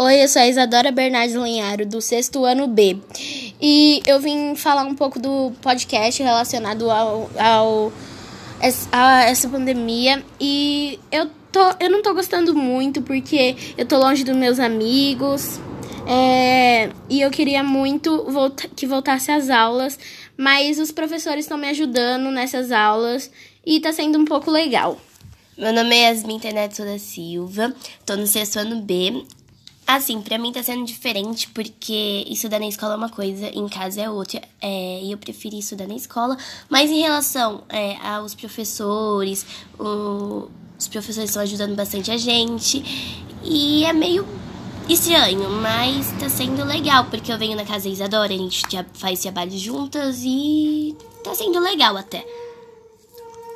Oi, eu sou a Isadora Bernardes Lenharo, do sexto ano B. E eu vim falar um pouco do podcast relacionado ao, ao a essa pandemia. E eu, tô, eu não tô gostando muito porque eu tô longe dos meus amigos. É, e eu queria muito volta, que voltasse às aulas, mas os professores estão me ajudando nessas aulas e tá sendo um pouco legal. Meu nome é Yasmin Internet da Silva, tô no sexto ano B Assim, pra mim tá sendo diferente porque estudar na escola é uma coisa, em casa é outra. É, e eu preferi estudar na escola. Mas em relação é, aos professores, o, os professores estão ajudando bastante a gente. E é meio estranho, mas tá sendo legal, porque eu venho na casa da Isadora, a gente já faz trabalho juntas e tá sendo legal até.